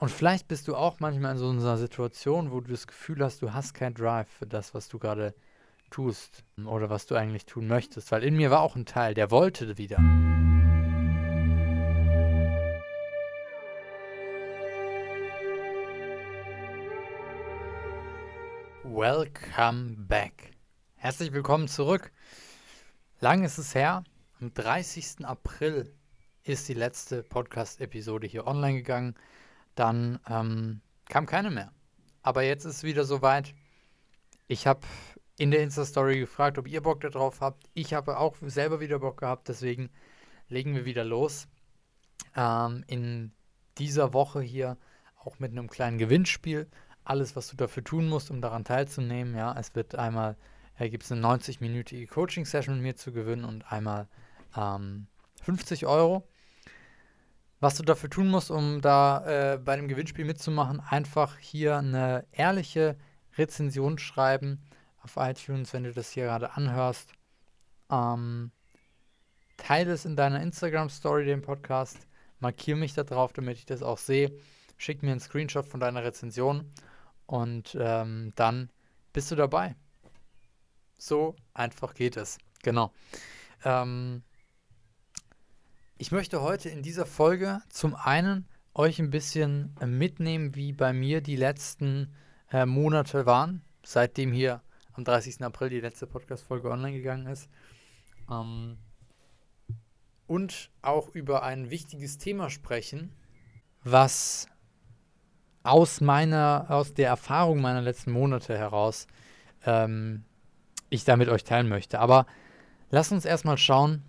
Und vielleicht bist du auch manchmal in so einer Situation, wo du das Gefühl hast, du hast kein Drive für das, was du gerade tust oder was du eigentlich tun möchtest. Weil in mir war auch ein Teil, der wollte wieder. Welcome back. Herzlich willkommen zurück. Lang ist es her. Am 30. April ist die letzte Podcast-Episode hier online gegangen dann ähm, kam keine mehr. Aber jetzt ist es wieder soweit. Ich habe in der Insta-Story gefragt, ob ihr Bock darauf habt. Ich habe auch selber wieder Bock gehabt, deswegen legen wir wieder los. Ähm, in dieser Woche hier auch mit einem kleinen Gewinnspiel. Alles, was du dafür tun musst, um daran teilzunehmen. Ja, es wird einmal, äh, gibt es eine 90-minütige Coaching-Session mit mir zu gewinnen und einmal ähm, 50 Euro. Was du dafür tun musst, um da äh, bei dem Gewinnspiel mitzumachen, einfach hier eine ehrliche Rezension schreiben auf iTunes, wenn du das hier gerade anhörst. Ähm, teile es in deiner Instagram-Story, den Podcast. Markiere mich da drauf, damit ich das auch sehe. Schick mir einen Screenshot von deiner Rezension und ähm, dann bist du dabei. So einfach geht es. Genau. Ähm, ich möchte heute in dieser Folge zum einen euch ein bisschen äh, mitnehmen, wie bei mir die letzten äh, Monate waren, seitdem hier am 30. April die letzte Podcast-Folge online gegangen ist. Ähm, und auch über ein wichtiges Thema sprechen, was aus meiner, aus der Erfahrung meiner letzten Monate heraus ähm, ich da mit euch teilen möchte. Aber lasst uns erstmal schauen,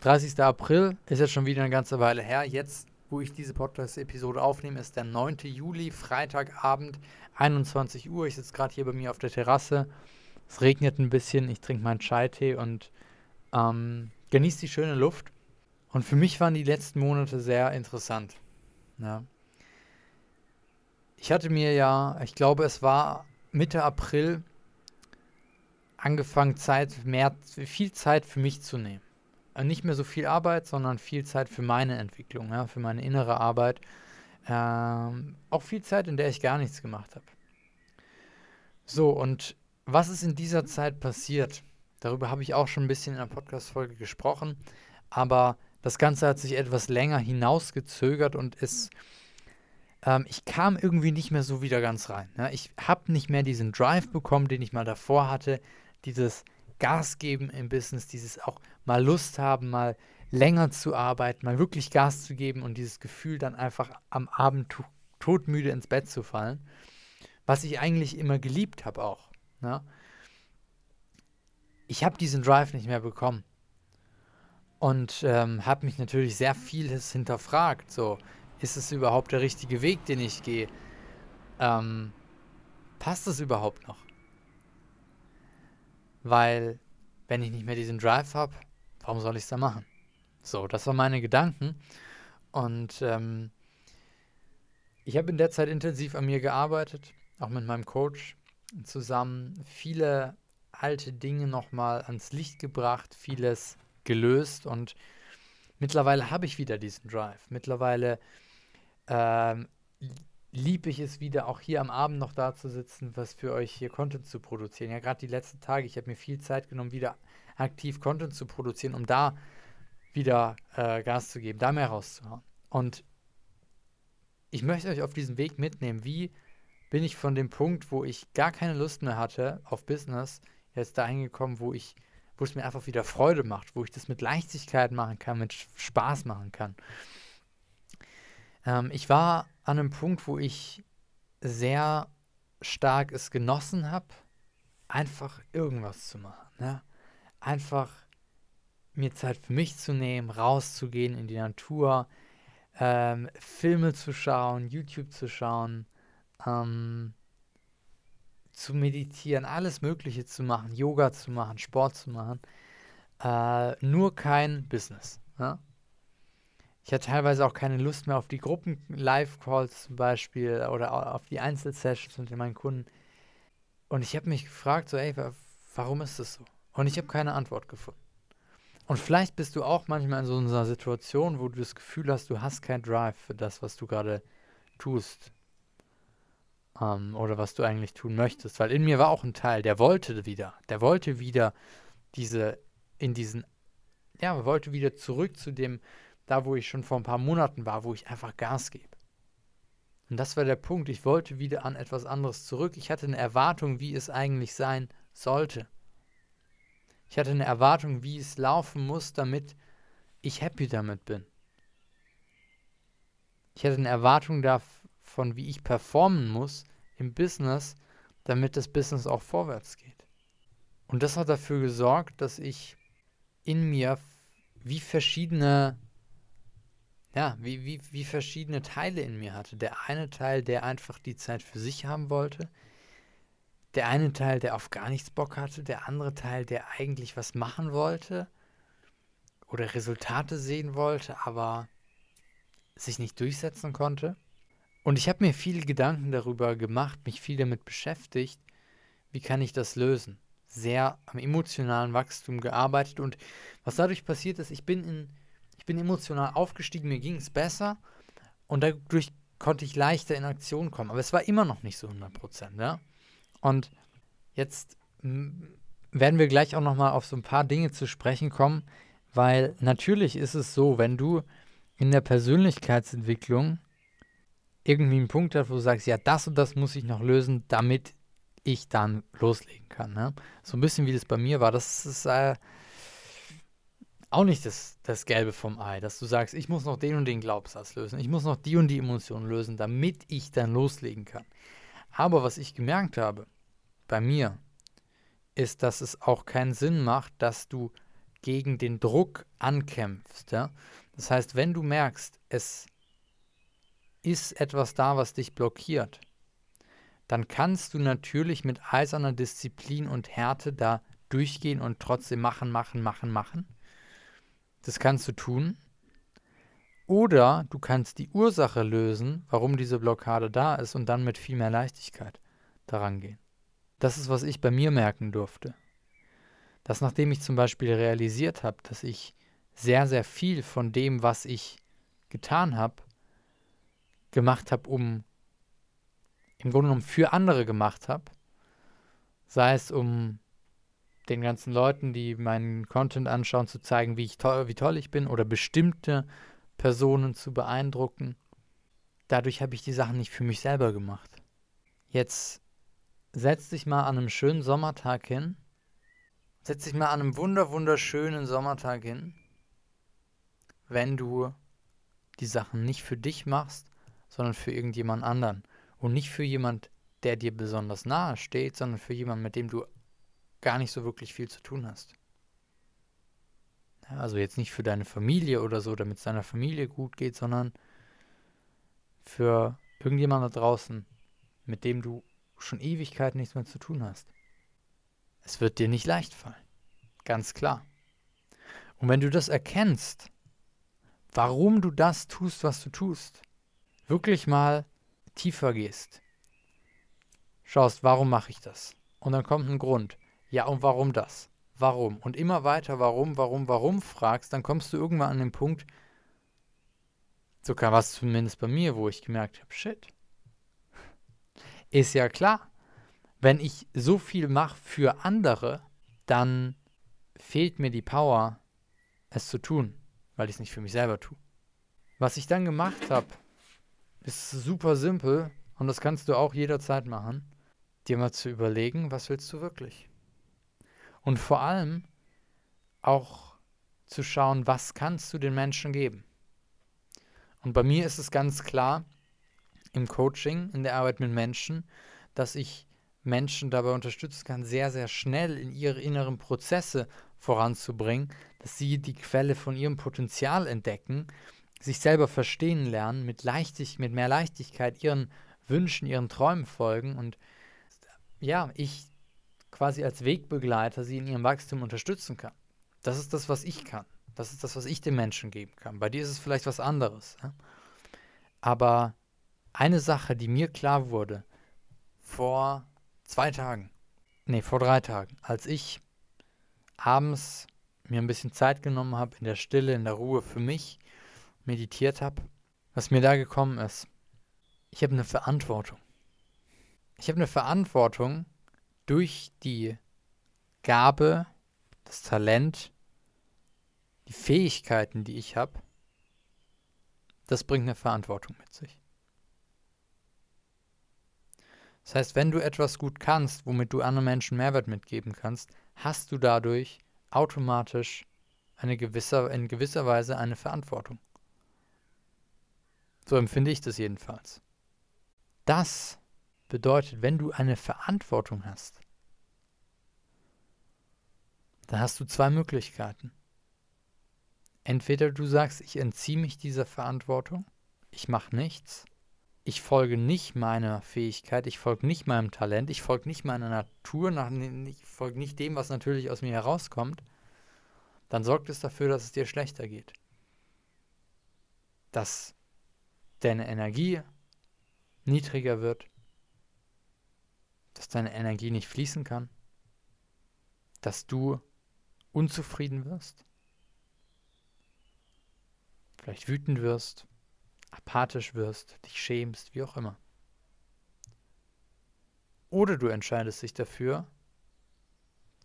30. April ist jetzt schon wieder eine ganze Weile her. Jetzt, wo ich diese Podcast-Episode aufnehme, ist der 9. Juli, Freitagabend, 21 Uhr. Ich sitze gerade hier bei mir auf der Terrasse. Es regnet ein bisschen. Ich trinke meinen Chai-Tee und ähm, genieße die schöne Luft. Und für mich waren die letzten Monate sehr interessant. Ja. Ich hatte mir ja, ich glaube, es war Mitte April angefangen, Zeit, mehr, viel Zeit für mich zu nehmen. Äh, nicht mehr so viel Arbeit, sondern viel Zeit für meine Entwicklung, ja, für meine innere Arbeit. Ähm, auch viel Zeit, in der ich gar nichts gemacht habe. So, und was ist in dieser Zeit passiert? Darüber habe ich auch schon ein bisschen in der Podcast-Folge gesprochen, aber das Ganze hat sich etwas länger hinausgezögert und ist. Ähm, ich kam irgendwie nicht mehr so wieder ganz rein. Ja? Ich habe nicht mehr diesen Drive bekommen, den ich mal davor hatte. Dieses Gas geben im Business, dieses auch mal Lust haben, mal länger zu arbeiten, mal wirklich Gas zu geben und dieses Gefühl dann einfach am Abend todmüde ins Bett zu fallen, was ich eigentlich immer geliebt habe auch. Ne? Ich habe diesen Drive nicht mehr bekommen und ähm, habe mich natürlich sehr vieles hinterfragt. So, ist es überhaupt der richtige Weg, den ich gehe? Ähm, passt es überhaupt noch? Weil, wenn ich nicht mehr diesen Drive habe, warum soll ich es da machen? So, das waren meine Gedanken. Und ähm, ich habe in der Zeit intensiv an mir gearbeitet, auch mit meinem Coach zusammen. Viele alte Dinge nochmal ans Licht gebracht, vieles gelöst und mittlerweile habe ich wieder diesen Drive. Mittlerweile ähm, liebe ich es wieder, auch hier am Abend noch da zu sitzen, was für euch hier Content zu produzieren. Ja, gerade die letzten Tage, ich habe mir viel Zeit genommen, wieder aktiv Content zu produzieren, um da wieder äh, Gas zu geben, da mehr rauszuhauen. Und ich möchte euch auf diesen Weg mitnehmen. Wie bin ich von dem Punkt, wo ich gar keine Lust mehr hatte auf Business, jetzt dahin gekommen, wo ich, wo es mir einfach wieder Freude macht, wo ich das mit Leichtigkeit machen kann, mit Spaß machen kann. Ähm, ich war an einem Punkt, wo ich sehr stark es genossen habe, einfach irgendwas zu machen. Ne? Einfach mir Zeit für mich zu nehmen, rauszugehen in die Natur, ähm, Filme zu schauen, YouTube zu schauen, ähm, zu meditieren, alles Mögliche zu machen, Yoga zu machen, Sport zu machen. Äh, nur kein Business. Ne? Ich hatte teilweise auch keine Lust mehr auf die Gruppen-Live-Calls zum Beispiel oder auf die Einzelsessions mit meinen Kunden. Und ich habe mich gefragt, so, ey, warum ist das so? Und ich habe keine Antwort gefunden. Und vielleicht bist du auch manchmal in so einer Situation, wo du das Gefühl hast, du hast kein Drive für das, was du gerade tust. Ähm, oder was du eigentlich tun möchtest. Weil in mir war auch ein Teil, der wollte wieder. Der wollte wieder diese, in diesen, ja, wollte wieder zurück zu dem, da wo ich schon vor ein paar Monaten war, wo ich einfach Gas gebe. Und das war der Punkt. Ich wollte wieder an etwas anderes zurück. Ich hatte eine Erwartung, wie es eigentlich sein sollte. Ich hatte eine Erwartung, wie es laufen muss, damit ich happy damit bin. Ich hatte eine Erwartung davon, wie ich performen muss im Business, damit das Business auch vorwärts geht. Und das hat dafür gesorgt, dass ich in mir wie verschiedene ja, wie, wie, wie verschiedene Teile in mir hatte. Der eine Teil, der einfach die Zeit für sich haben wollte. Der eine Teil, der auf gar nichts Bock hatte. Der andere Teil, der eigentlich was machen wollte. Oder Resultate sehen wollte, aber sich nicht durchsetzen konnte. Und ich habe mir viele Gedanken darüber gemacht, mich viel damit beschäftigt, wie kann ich das lösen. Sehr am emotionalen Wachstum gearbeitet und was dadurch passiert ist, ich bin in bin emotional aufgestiegen, mir ging es besser und dadurch konnte ich leichter in Aktion kommen. Aber es war immer noch nicht so 100 Prozent, ja. Und jetzt werden wir gleich auch noch mal auf so ein paar Dinge zu sprechen kommen, weil natürlich ist es so, wenn du in der Persönlichkeitsentwicklung irgendwie einen Punkt hast, wo du sagst, ja, das und das muss ich noch lösen, damit ich dann loslegen kann. Ne? So ein bisschen wie das bei mir war. Das ist äh, auch nicht das, das Gelbe vom Ei, dass du sagst, ich muss noch den und den Glaubenssatz lösen, ich muss noch die und die Emotion lösen, damit ich dann loslegen kann. Aber was ich gemerkt habe bei mir, ist, dass es auch keinen Sinn macht, dass du gegen den Druck ankämpfst. Ja? Das heißt, wenn du merkst, es ist etwas da, was dich blockiert, dann kannst du natürlich mit eiserner Disziplin und Härte da durchgehen und trotzdem machen, machen, machen, machen. Das kannst du tun. Oder du kannst die Ursache lösen, warum diese Blockade da ist und dann mit viel mehr Leichtigkeit daran gehen. Das ist, was ich bei mir merken durfte. Dass nachdem ich zum Beispiel realisiert habe, dass ich sehr, sehr viel von dem, was ich getan habe, gemacht habe, um im Grunde genommen für andere gemacht habe, sei es um den ganzen Leuten, die meinen Content anschauen, zu zeigen, wie, ich toll, wie toll ich bin oder bestimmte Personen zu beeindrucken. Dadurch habe ich die Sachen nicht für mich selber gemacht. Jetzt setz dich mal an einem schönen Sommertag hin. Setz dich mal an einem wunder wunderschönen Sommertag hin, wenn du die Sachen nicht für dich machst, sondern für irgendjemand anderen. Und nicht für jemand, der dir besonders nahe steht, sondern für jemanden, mit dem du gar nicht so wirklich viel zu tun hast. Also jetzt nicht für deine Familie oder so, damit es deiner Familie gut geht, sondern für irgendjemand da draußen, mit dem du schon Ewigkeit nichts mehr zu tun hast. Es wird dir nicht leicht fallen. Ganz klar. Und wenn du das erkennst, warum du das tust, was du tust, wirklich mal tiefer gehst, schaust, warum mache ich das? Und dann kommt ein Grund. Ja, und warum das? Warum? Und immer weiter warum, warum, warum fragst, dann kommst du irgendwann an den Punkt, so kam was zumindest bei mir, wo ich gemerkt habe, shit. Ist ja klar, wenn ich so viel mache für andere, dann fehlt mir die Power, es zu tun, weil ich es nicht für mich selber tue. Was ich dann gemacht habe, ist super simpel und das kannst du auch jederzeit machen, dir mal zu überlegen, was willst du wirklich? Und vor allem auch zu schauen, was kannst du den Menschen geben. Und bei mir ist es ganz klar im Coaching, in der Arbeit mit Menschen, dass ich Menschen dabei unterstützen kann, sehr, sehr schnell in ihre inneren Prozesse voranzubringen, dass sie die Quelle von ihrem Potenzial entdecken, sich selber verstehen lernen, mit, Leichtig mit mehr Leichtigkeit ihren Wünschen, ihren Träumen folgen. Und ja, ich quasi als Wegbegleiter sie in ihrem Wachstum unterstützen kann. Das ist das, was ich kann. Das ist das, was ich den Menschen geben kann. Bei dir ist es vielleicht was anderes. Ja? Aber eine Sache, die mir klar wurde, vor zwei Tagen, nee, vor drei Tagen, als ich abends mir ein bisschen Zeit genommen habe, in der Stille, in der Ruhe für mich, meditiert habe, was mir da gekommen ist. Ich habe eine Verantwortung. Ich habe eine Verantwortung durch die Gabe, das Talent, die Fähigkeiten, die ich habe. Das bringt eine Verantwortung mit sich. Das heißt, wenn du etwas gut kannst, womit du anderen Menschen Mehrwert mitgeben kannst, hast du dadurch automatisch eine gewisse, in gewisser Weise eine Verantwortung. So empfinde ich das jedenfalls. Das bedeutet, wenn du eine Verantwortung hast, dann hast du zwei Möglichkeiten. Entweder du sagst, ich entziehe mich dieser Verantwortung, ich mache nichts, ich folge nicht meiner Fähigkeit, ich folge nicht meinem Talent, ich folge nicht meiner Natur, ich folge nicht dem, was natürlich aus mir herauskommt, dann sorgt es dafür, dass es dir schlechter geht. Dass deine Energie niedriger wird, dass deine Energie nicht fließen kann, dass du unzufrieden wirst, vielleicht wütend wirst, apathisch wirst, dich schämst, wie auch immer. Oder du entscheidest dich dafür,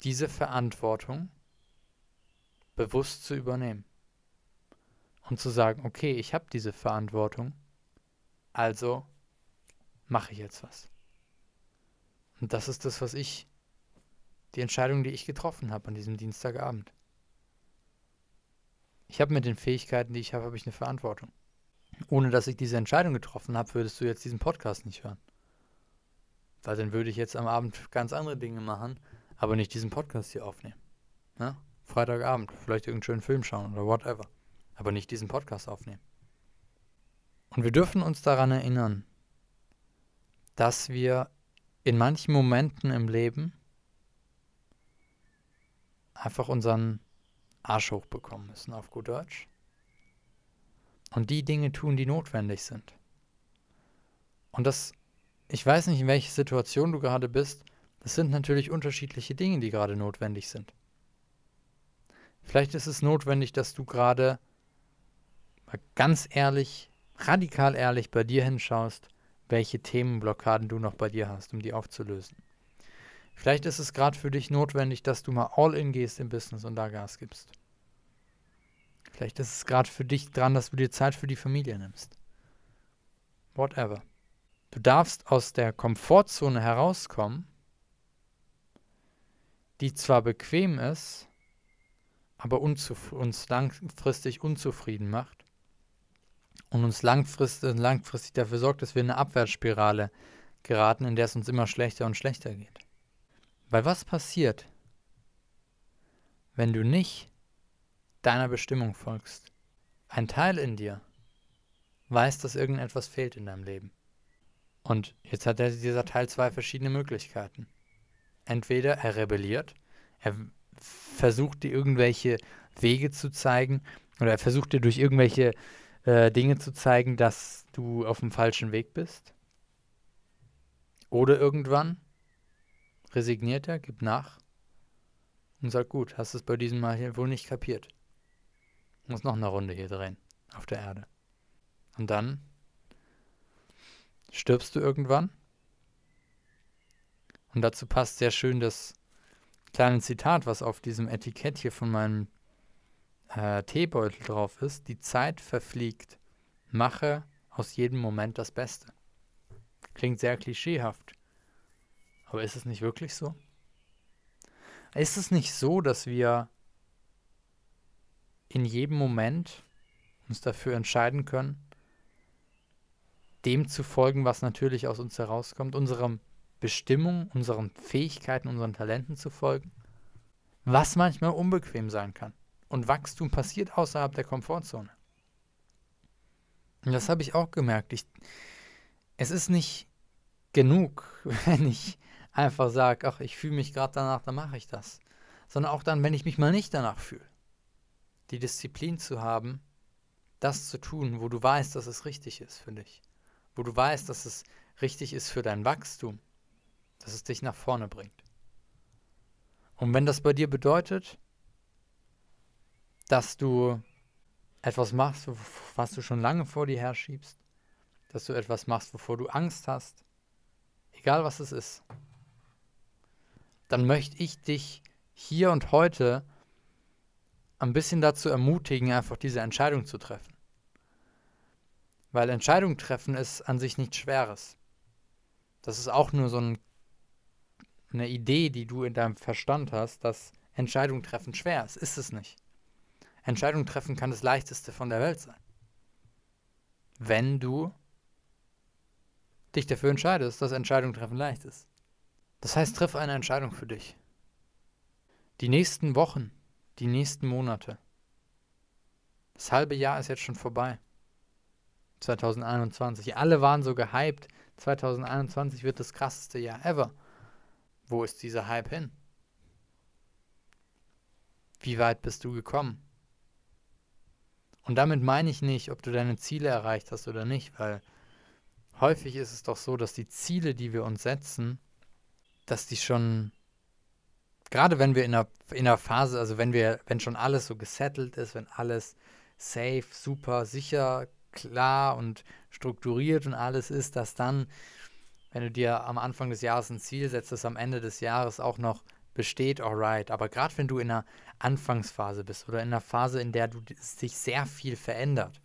diese Verantwortung bewusst zu übernehmen und zu sagen, okay, ich habe diese Verantwortung, also mache ich jetzt was. Und das ist das, was ich, die Entscheidung, die ich getroffen habe an diesem Dienstagabend. Ich habe mit den Fähigkeiten, die ich habe, habe ich eine Verantwortung. Ohne dass ich diese Entscheidung getroffen habe, würdest du jetzt diesen Podcast nicht hören. Weil dann würde ich jetzt am Abend ganz andere Dinge machen, aber nicht diesen Podcast hier aufnehmen. Ja? Freitagabend, vielleicht irgendeinen schönen Film schauen oder whatever. Aber nicht diesen Podcast aufnehmen. Und wir dürfen uns daran erinnern, dass wir in manchen Momenten im Leben einfach unseren Arsch hochbekommen müssen, auf gut Deutsch. Und die Dinge tun, die notwendig sind. Und das, ich weiß nicht, in welcher Situation du gerade bist, das sind natürlich unterschiedliche Dinge, die gerade notwendig sind. Vielleicht ist es notwendig, dass du gerade ganz ehrlich, radikal ehrlich bei dir hinschaust, welche Themenblockaden du noch bei dir hast, um die aufzulösen. Vielleicht ist es gerade für dich notwendig, dass du mal all in gehst im Business und da Gas gibst. Vielleicht ist es gerade für dich dran, dass du dir Zeit für die Familie nimmst. Whatever. Du darfst aus der Komfortzone herauskommen, die zwar bequem ist, aber uns langfristig unzufrieden macht und uns langfristig, langfristig dafür sorgt, dass wir in eine Abwärtsspirale geraten, in der es uns immer schlechter und schlechter geht. Weil was passiert, wenn du nicht deiner Bestimmung folgst? Ein Teil in dir weiß, dass irgendetwas fehlt in deinem Leben. Und jetzt hat dieser Teil zwei verschiedene Möglichkeiten. Entweder er rebelliert, er versucht dir irgendwelche Wege zu zeigen oder er versucht dir durch irgendwelche äh, Dinge zu zeigen, dass du auf dem falschen Weg bist. Oder irgendwann resigniert er, gibt nach und sagt, gut, hast es bei diesem Mal hier wohl nicht kapiert. Muss noch eine Runde hier drehen auf der Erde. Und dann stirbst du irgendwann. Und dazu passt sehr schön das kleine Zitat, was auf diesem Etikett hier von meinem äh, Teebeutel drauf ist. Die Zeit verfliegt. Mache aus jedem Moment das Beste. Klingt sehr klischeehaft. Aber ist es nicht wirklich so? Ist es nicht so, dass wir in jedem Moment uns dafür entscheiden können, dem zu folgen, was natürlich aus uns herauskommt, unserem Bestimmung, unseren Fähigkeiten, unseren Talenten zu folgen, was manchmal unbequem sein kann. Und Wachstum passiert außerhalb der Komfortzone. Und das habe ich auch gemerkt. Ich, es ist nicht genug, wenn ich einfach sage, ach, ich fühle mich gerade danach, dann mache ich das. Sondern auch dann, wenn ich mich mal nicht danach fühle. Die Disziplin zu haben, das zu tun, wo du weißt, dass es richtig ist für dich. Wo du weißt, dass es richtig ist für dein Wachstum dass es dich nach vorne bringt. Und wenn das bei dir bedeutet, dass du etwas machst, was du schon lange vor dir herschiebst, dass du etwas machst, wovor du Angst hast, egal was es ist, dann möchte ich dich hier und heute ein bisschen dazu ermutigen, einfach diese Entscheidung zu treffen. Weil Entscheidung treffen ist an sich nichts Schweres. Das ist auch nur so ein, eine Idee, die du in deinem Verstand hast, dass Entscheidung treffen schwer ist. Ist es nicht. Entscheidung treffen kann das leichteste von der Welt sein. Wenn du dich dafür entscheidest, dass Entscheidung treffen leicht ist. Das heißt, triff eine Entscheidung für dich. Die nächsten Wochen, die nächsten Monate. Das halbe Jahr ist jetzt schon vorbei. 2021. Alle waren so gehypt. 2021 wird das krasseste Jahr ever. Wo ist dieser Hype hin? Wie weit bist du gekommen? Und damit meine ich nicht, ob du deine Ziele erreicht hast oder nicht, weil häufig ist es doch so, dass die Ziele, die wir uns setzen, dass die schon, gerade wenn wir in einer, in einer Phase, also wenn wir, wenn schon alles so gesettelt ist, wenn alles safe, super, sicher, klar und strukturiert und alles ist, dass dann, wenn du dir am Anfang des Jahres ein Ziel setzt, das am Ende des Jahres auch noch besteht, alright. Aber gerade wenn du in einer Anfangsphase bist oder in einer Phase, in der du sich sehr viel verändert,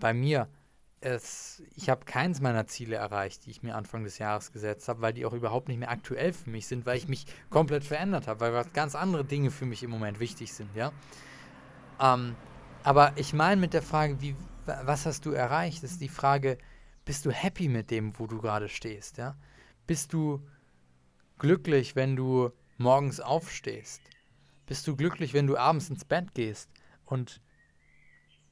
bei mir, es, ich habe keins meiner Ziele erreicht, die ich mir Anfang des Jahres gesetzt habe, weil die auch überhaupt nicht mehr aktuell für mich sind, weil ich mich komplett verändert habe, weil ganz andere Dinge für mich im Moment wichtig sind, ja. Ähm, aber ich meine mit der Frage, wie, was hast du erreicht, ist die Frage, bist du happy mit dem, wo du gerade stehst, ja? Bist du glücklich, wenn du morgens aufstehst? Bist du glücklich, wenn du abends ins Bett gehst? Und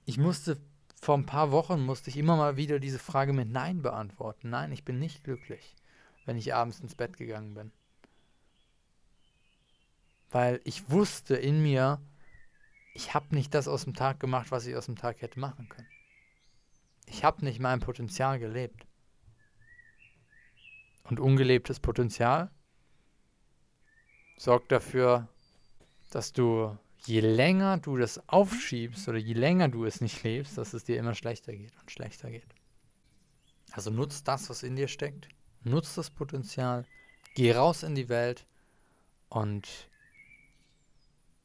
ich musste vor ein paar Wochen musste ich immer mal wieder diese Frage mit Nein beantworten. Nein, ich bin nicht glücklich, wenn ich abends ins Bett gegangen bin. Weil ich wusste in mir, ich habe nicht das aus dem Tag gemacht, was ich aus dem Tag hätte machen können. Ich habe nicht mein Potenzial gelebt. Und ungelebtes Potenzial sorgt dafür, dass du je länger du das aufschiebst oder je länger du es nicht lebst, dass es dir immer schlechter geht und schlechter geht. Also nutz das, was in dir steckt, nutz das Potenzial, geh raus in die Welt und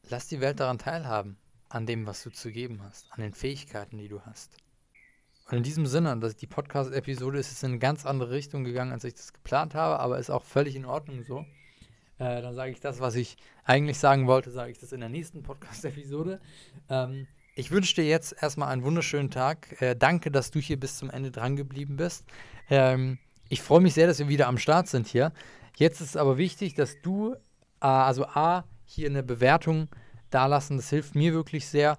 lass die Welt daran teilhaben, an dem, was du zu geben hast, an den Fähigkeiten, die du hast. Und in diesem Sinne, dass die Podcast-Episode ist jetzt in eine ganz andere Richtung gegangen, als ich das geplant habe, aber ist auch völlig in Ordnung so. Äh, dann sage ich das, was ich eigentlich sagen wollte, sage ich das in der nächsten Podcast-Episode. Ähm, ich wünsche dir jetzt erstmal einen wunderschönen Tag. Äh, danke, dass du hier bis zum Ende dran geblieben bist. Ähm, ich freue mich sehr, dass wir wieder am Start sind hier. Jetzt ist es aber wichtig, dass du, äh, also A, hier eine Bewertung dalassen. Das hilft mir wirklich sehr.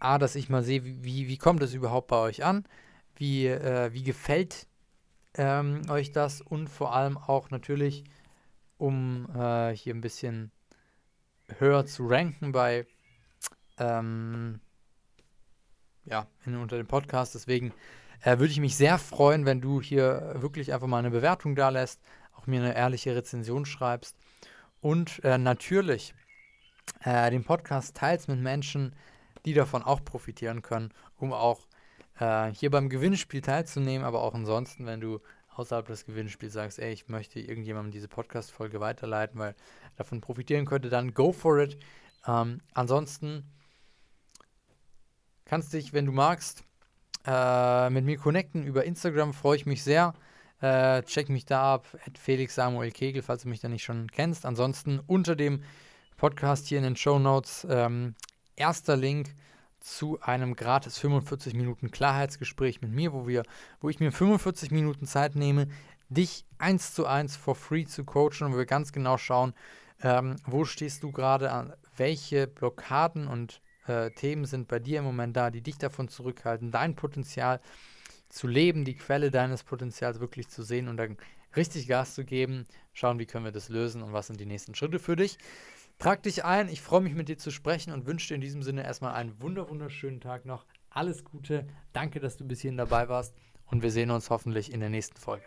A, dass ich mal sehe, wie, wie kommt es überhaupt bei euch an? Wie, äh, wie gefällt ähm, euch das? Und vor allem auch natürlich, um äh, hier ein bisschen höher zu ranken bei ähm, ja, in, unter dem Podcast. Deswegen äh, würde ich mich sehr freuen, wenn du hier wirklich einfach mal eine Bewertung da lässt, auch mir eine ehrliche Rezension schreibst und äh, natürlich äh, den Podcast teilst mit Menschen, die davon auch profitieren können, um auch äh, hier beim Gewinnspiel teilzunehmen, aber auch ansonsten, wenn du außerhalb des Gewinnspiels sagst, ey, ich möchte irgendjemandem diese Podcast-Folge weiterleiten, weil davon profitieren könnte, dann go for it. Ähm, ansonsten kannst dich, wenn du magst, äh, mit mir connecten über Instagram, freue ich mich sehr. Äh, check mich da ab, Felix Samuel Kegel, falls du mich da nicht schon kennst. Ansonsten unter dem Podcast hier in den Show Notes ähm, erster Link zu einem gratis 45 Minuten Klarheitsgespräch mit mir, wo wir, wo ich mir 45 Minuten Zeit nehme, dich eins zu eins for free zu coachen wo wir ganz genau schauen, ähm, wo stehst du gerade an, welche Blockaden und äh, Themen sind bei dir im Moment da, die dich davon zurückhalten, dein Potenzial zu leben, die Quelle deines Potenzials wirklich zu sehen und dann richtig Gas zu geben, schauen, wie können wir das lösen und was sind die nächsten Schritte für dich. Trag dich ein, ich freue mich mit dir zu sprechen und wünsche dir in diesem Sinne erstmal einen wunder wunderschönen Tag noch. Alles Gute, danke, dass du bis hierhin dabei warst und wir sehen uns hoffentlich in der nächsten Folge.